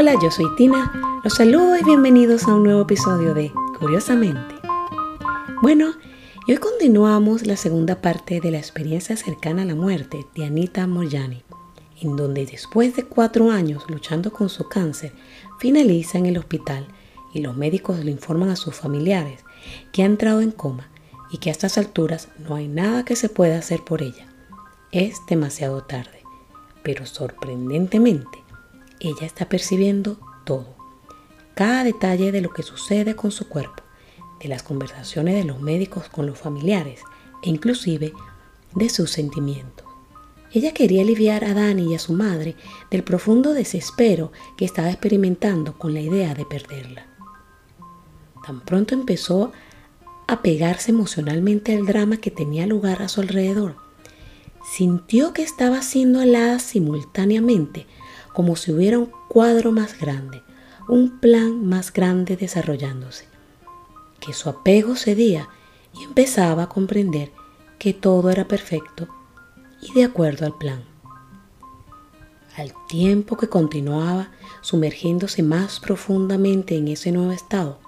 Hola, yo soy Tina. Los saludo y bienvenidos a un nuevo episodio de Curiosamente. Bueno, y hoy continuamos la segunda parte de la experiencia cercana a la muerte de Anita Moyani, en donde después de cuatro años luchando con su cáncer, finaliza en el hospital y los médicos le informan a sus familiares que ha entrado en coma y que a estas alturas no hay nada que se pueda hacer por ella. Es demasiado tarde, pero sorprendentemente, ella está percibiendo todo, cada detalle de lo que sucede con su cuerpo, de las conversaciones de los médicos con los familiares e inclusive de sus sentimientos. Ella quería aliviar a Dani y a su madre del profundo desespero que estaba experimentando con la idea de perderla. Tan pronto empezó a pegarse emocionalmente al drama que tenía lugar a su alrededor, sintió que estaba siendo alada simultáneamente como si hubiera un cuadro más grande, un plan más grande desarrollándose, que su apego cedía y empezaba a comprender que todo era perfecto y de acuerdo al plan. Al tiempo que continuaba sumergiéndose más profundamente en ese nuevo estado,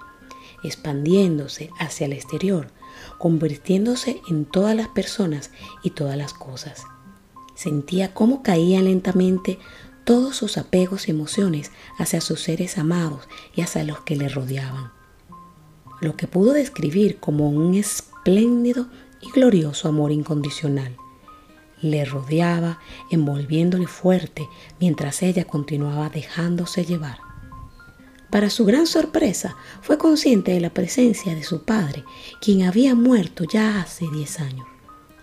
expandiéndose hacia el exterior, convirtiéndose en todas las personas y todas las cosas. Sentía cómo caían lentamente todos sus apegos y emociones hacia sus seres amados y hacia los que le rodeaban. Lo que pudo describir como un espléndido y glorioso amor incondicional. Le rodeaba, envolviéndole fuerte, mientras ella continuaba dejándose llevar. Para su gran sorpresa, fue consciente de la presencia de su padre, quien había muerto ya hace 10 años.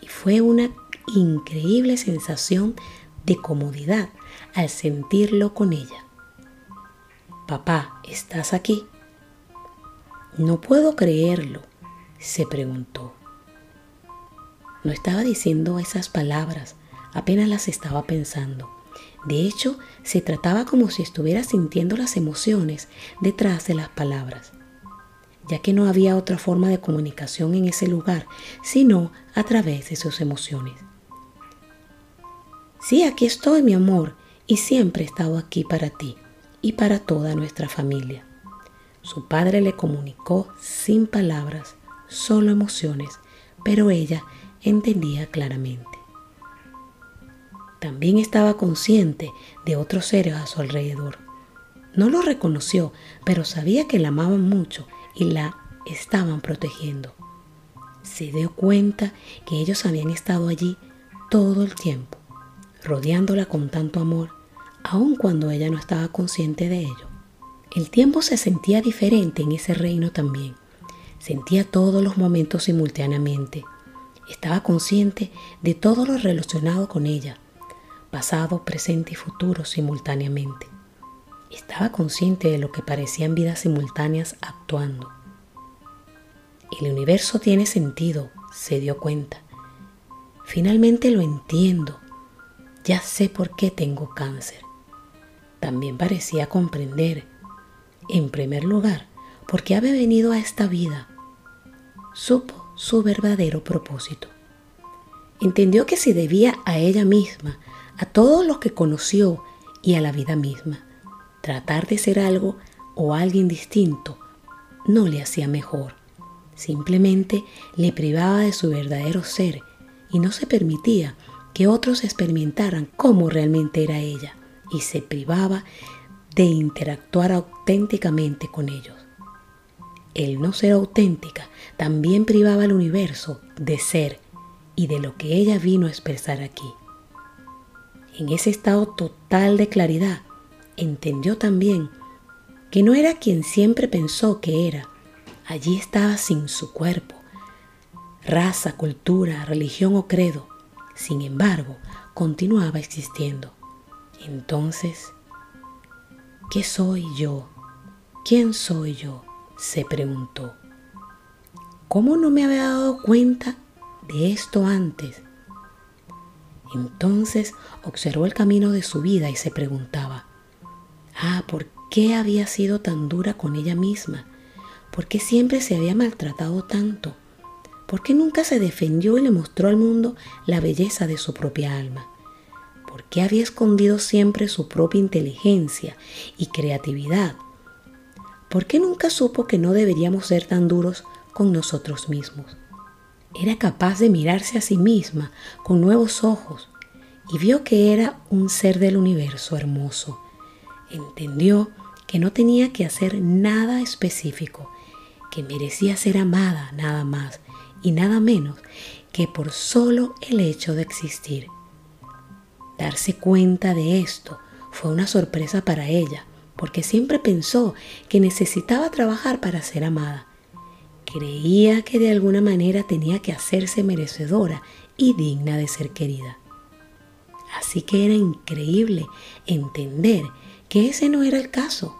Y fue una increíble sensación de comodidad al sentirlo con ella. Papá, ¿estás aquí? No puedo creerlo, se preguntó. No estaba diciendo esas palabras, apenas las estaba pensando. De hecho, se trataba como si estuviera sintiendo las emociones detrás de las palabras, ya que no había otra forma de comunicación en ese lugar, sino a través de sus emociones. Sí, aquí estoy, mi amor, y siempre he estado aquí para ti y para toda nuestra familia. Su padre le comunicó sin palabras, solo emociones, pero ella entendía claramente. También estaba consciente de otros seres a su alrededor. No lo reconoció, pero sabía que la amaban mucho y la estaban protegiendo. Se dio cuenta que ellos habían estado allí todo el tiempo, rodeándola con tanto amor, aun cuando ella no estaba consciente de ello. El tiempo se sentía diferente en ese reino también. Sentía todos los momentos simultáneamente. Estaba consciente de todo lo relacionado con ella, pasado, presente y futuro simultáneamente. Estaba consciente de lo que parecían vidas simultáneas actuando. El universo tiene sentido, se dio cuenta. Finalmente lo entiendo. Ya sé por qué tengo cáncer. También parecía comprender, en primer lugar, por qué había venido a esta vida. Supo su verdadero propósito. Entendió que se debía a ella misma a todos los que conoció y a la vida misma. Tratar de ser algo o alguien distinto no le hacía mejor. Simplemente le privaba de su verdadero ser y no se permitía que otros experimentaran cómo realmente era ella y se privaba de interactuar auténticamente con ellos. El no ser auténtica también privaba al universo de ser y de lo que ella vino a expresar aquí. En ese estado total de claridad, entendió también que no era quien siempre pensó que era. Allí estaba sin su cuerpo, raza, cultura, religión o credo. Sin embargo, continuaba existiendo. Entonces, ¿qué soy yo? ¿Quién soy yo? se preguntó. ¿Cómo no me había dado cuenta de esto antes? Entonces observó el camino de su vida y se preguntaba, ah, ¿por qué había sido tan dura con ella misma? ¿Por qué siempre se había maltratado tanto? ¿Por qué nunca se defendió y le mostró al mundo la belleza de su propia alma? Por qué había escondido siempre su propia inteligencia y creatividad. ¿Por qué nunca supo que no deberíamos ser tan duros con nosotros mismos? Era capaz de mirarse a sí misma con nuevos ojos y vio que era un ser del universo hermoso. Entendió que no tenía que hacer nada específico, que merecía ser amada nada más y nada menos que por solo el hecho de existir. Darse cuenta de esto fue una sorpresa para ella, porque siempre pensó que necesitaba trabajar para ser amada. Creía que de alguna manera tenía que hacerse merecedora y digna de ser querida. Así que era increíble entender que ese no era el caso.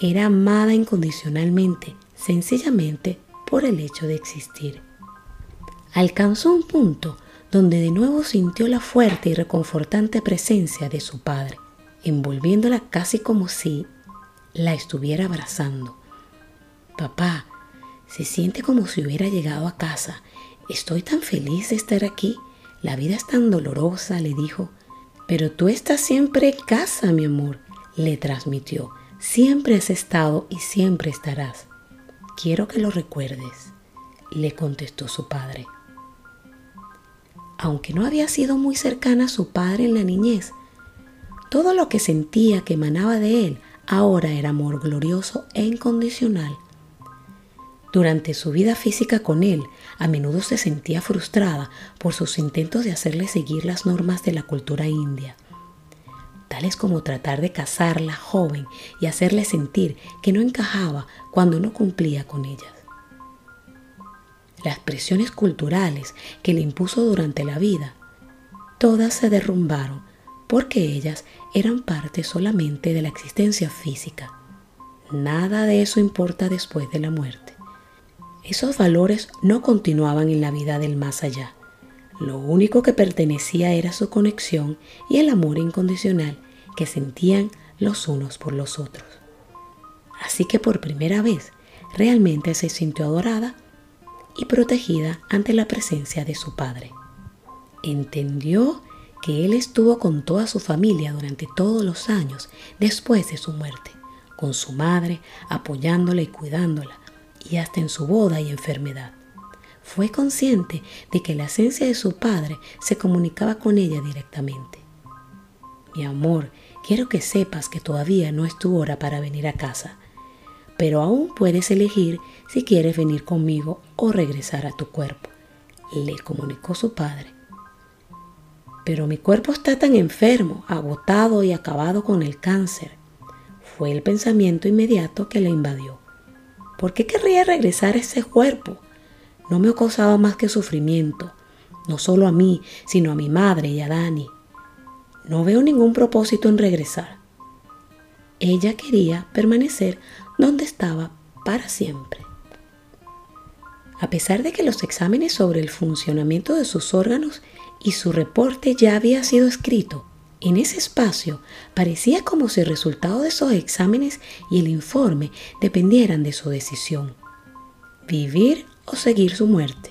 Era amada incondicionalmente, sencillamente por el hecho de existir. Alcanzó un punto donde de nuevo sintió la fuerte y reconfortante presencia de su padre, envolviéndola casi como si la estuviera abrazando. Papá, se siente como si hubiera llegado a casa. Estoy tan feliz de estar aquí. La vida es tan dolorosa, le dijo. Pero tú estás siempre en casa, mi amor, le transmitió. Siempre has estado y siempre estarás. Quiero que lo recuerdes, le contestó su padre. Aunque no había sido muy cercana a su padre en la niñez, todo lo que sentía que emanaba de él ahora era amor glorioso e incondicional. Durante su vida física con él, a menudo se sentía frustrada por sus intentos de hacerle seguir las normas de la cultura india, tales como tratar de casarla joven y hacerle sentir que no encajaba cuando no cumplía con ellas. Las presiones culturales que le impuso durante la vida, todas se derrumbaron porque ellas eran parte solamente de la existencia física. Nada de eso importa después de la muerte. Esos valores no continuaban en la vida del más allá. Lo único que pertenecía era su conexión y el amor incondicional que sentían los unos por los otros. Así que por primera vez realmente se sintió adorada y protegida ante la presencia de su padre. Entendió que él estuvo con toda su familia durante todos los años después de su muerte, con su madre, apoyándola y cuidándola, y hasta en su boda y enfermedad. Fue consciente de que la esencia de su padre se comunicaba con ella directamente. Mi amor, quiero que sepas que todavía no es tu hora para venir a casa pero aún puedes elegir si quieres venir conmigo o regresar a tu cuerpo, le comunicó su padre. Pero mi cuerpo está tan enfermo, agotado y acabado con el cáncer. Fue el pensamiento inmediato que le invadió. ¿Por qué querría regresar a ese cuerpo? No me ha causado más que sufrimiento, no solo a mí, sino a mi madre y a Dani. No veo ningún propósito en regresar. Ella quería permanecer donde estaba para siempre. A pesar de que los exámenes sobre el funcionamiento de sus órganos y su reporte ya había sido escrito, en ese espacio parecía como si el resultado de esos exámenes y el informe dependieran de su decisión, vivir o seguir su muerte.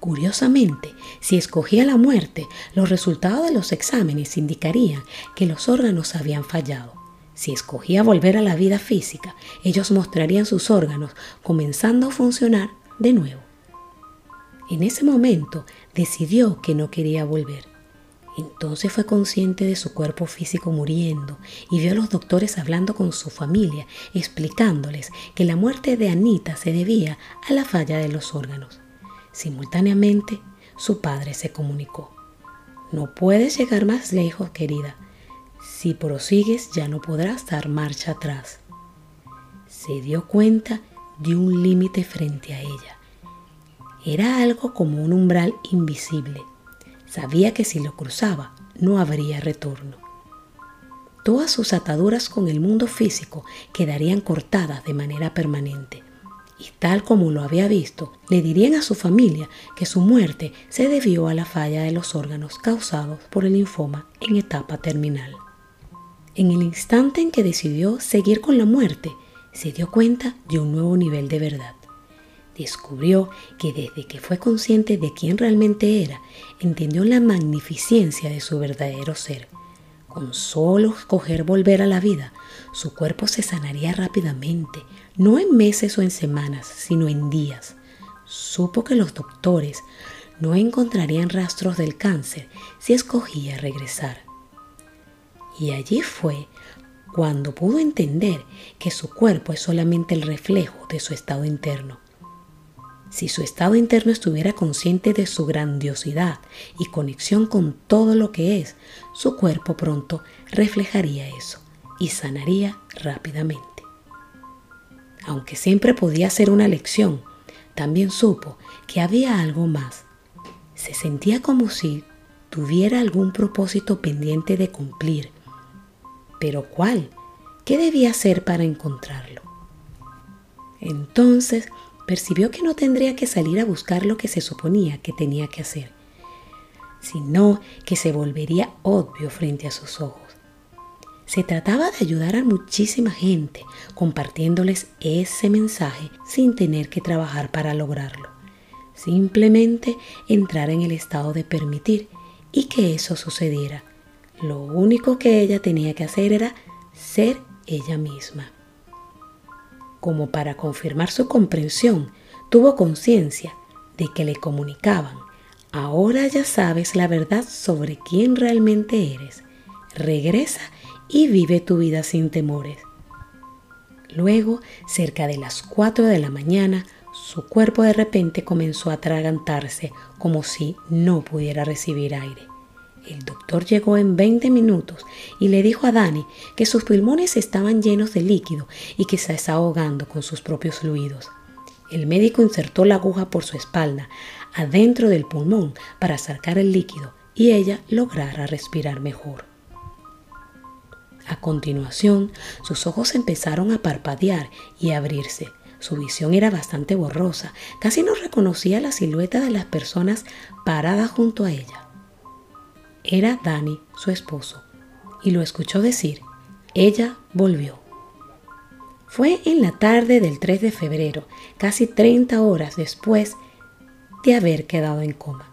Curiosamente, si escogía la muerte, los resultados de los exámenes indicarían que los órganos habían fallado. Si escogía volver a la vida física, ellos mostrarían sus órganos comenzando a funcionar de nuevo. En ese momento decidió que no quería volver. Entonces fue consciente de su cuerpo físico muriendo y vio a los doctores hablando con su familia, explicándoles que la muerte de Anita se debía a la falla de los órganos. Simultáneamente, su padre se comunicó. No puedes llegar más lejos, querida. Si prosigues ya no podrás dar marcha atrás. Se dio cuenta de un límite frente a ella. Era algo como un umbral invisible. Sabía que si lo cruzaba no habría retorno. Todas sus ataduras con el mundo físico quedarían cortadas de manera permanente. Y tal como lo había visto, le dirían a su familia que su muerte se debió a la falla de los órganos causados por el linfoma en etapa terminal. En el instante en que decidió seguir con la muerte, se dio cuenta de un nuevo nivel de verdad. Descubrió que desde que fue consciente de quién realmente era, entendió la magnificencia de su verdadero ser. Con solo escoger volver a la vida, su cuerpo se sanaría rápidamente, no en meses o en semanas, sino en días. Supo que los doctores no encontrarían rastros del cáncer si escogía regresar. Y allí fue cuando pudo entender que su cuerpo es solamente el reflejo de su estado interno. Si su estado interno estuviera consciente de su grandiosidad y conexión con todo lo que es, su cuerpo pronto reflejaría eso y sanaría rápidamente. Aunque siempre podía ser una lección, también supo que había algo más. Se sentía como si tuviera algún propósito pendiente de cumplir ¿Pero cuál? ¿Qué debía hacer para encontrarlo? Entonces percibió que no tendría que salir a buscar lo que se suponía que tenía que hacer, sino que se volvería obvio frente a sus ojos. Se trataba de ayudar a muchísima gente compartiéndoles ese mensaje sin tener que trabajar para lograrlo. Simplemente entrar en el estado de permitir y que eso sucediera lo único que ella tenía que hacer era ser ella misma. Como para confirmar su comprensión, tuvo conciencia de que le comunicaban, ahora ya sabes la verdad sobre quién realmente eres. Regresa y vive tu vida sin temores. Luego, cerca de las 4 de la mañana, su cuerpo de repente comenzó a atragantarse como si no pudiera recibir aire. El doctor llegó en 20 minutos y le dijo a Dani que sus pulmones estaban llenos de líquido y que se estaba ahogando con sus propios fluidos. El médico insertó la aguja por su espalda, adentro del pulmón, para sacar el líquido y ella lograra respirar mejor. A continuación, sus ojos empezaron a parpadear y abrirse. Su visión era bastante borrosa, casi no reconocía la silueta de las personas paradas junto a ella. Era Dani, su esposo, y lo escuchó decir, ella volvió. Fue en la tarde del 3 de febrero, casi 30 horas después de haber quedado en coma.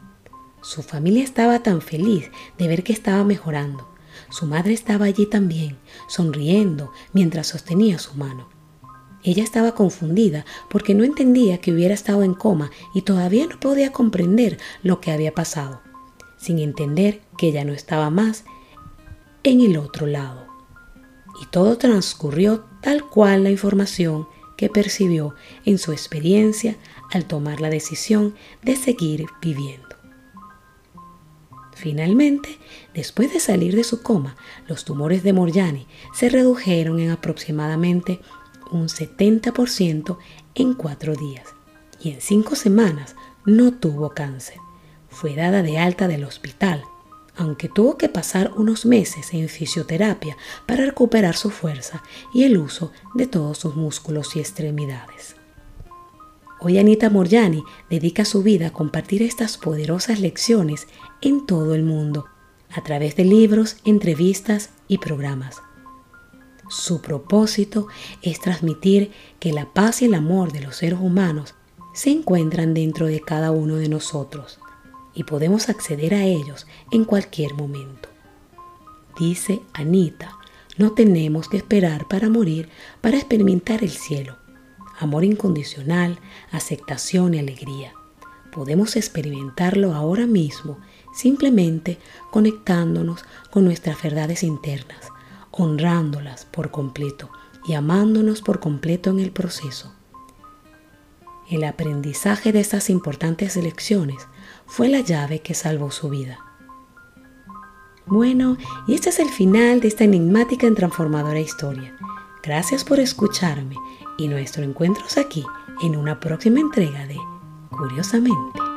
Su familia estaba tan feliz de ver que estaba mejorando. Su madre estaba allí también, sonriendo mientras sostenía su mano. Ella estaba confundida porque no entendía que hubiera estado en coma y todavía no podía comprender lo que había pasado sin entender que ya no estaba más en el otro lado. Y todo transcurrió tal cual la información que percibió en su experiencia al tomar la decisión de seguir viviendo. Finalmente, después de salir de su coma, los tumores de Morjani se redujeron en aproximadamente un 70% en cuatro días y en cinco semanas no tuvo cáncer fue dada de alta del hospital, aunque tuvo que pasar unos meses en fisioterapia para recuperar su fuerza y el uso de todos sus músculos y extremidades. Hoy Anita Morjani dedica su vida a compartir estas poderosas lecciones en todo el mundo, a través de libros, entrevistas y programas. Su propósito es transmitir que la paz y el amor de los seres humanos se encuentran dentro de cada uno de nosotros y podemos acceder a ellos en cualquier momento. Dice Anita, no tenemos que esperar para morir para experimentar el cielo. Amor incondicional, aceptación y alegría. Podemos experimentarlo ahora mismo simplemente conectándonos con nuestras verdades internas, honrándolas por completo y amándonos por completo en el proceso. El aprendizaje de estas importantes lecciones fue la llave que salvó su vida. Bueno, y este es el final de esta enigmática y transformadora historia. Gracias por escucharme y nuestro encuentro es aquí en una próxima entrega de Curiosamente.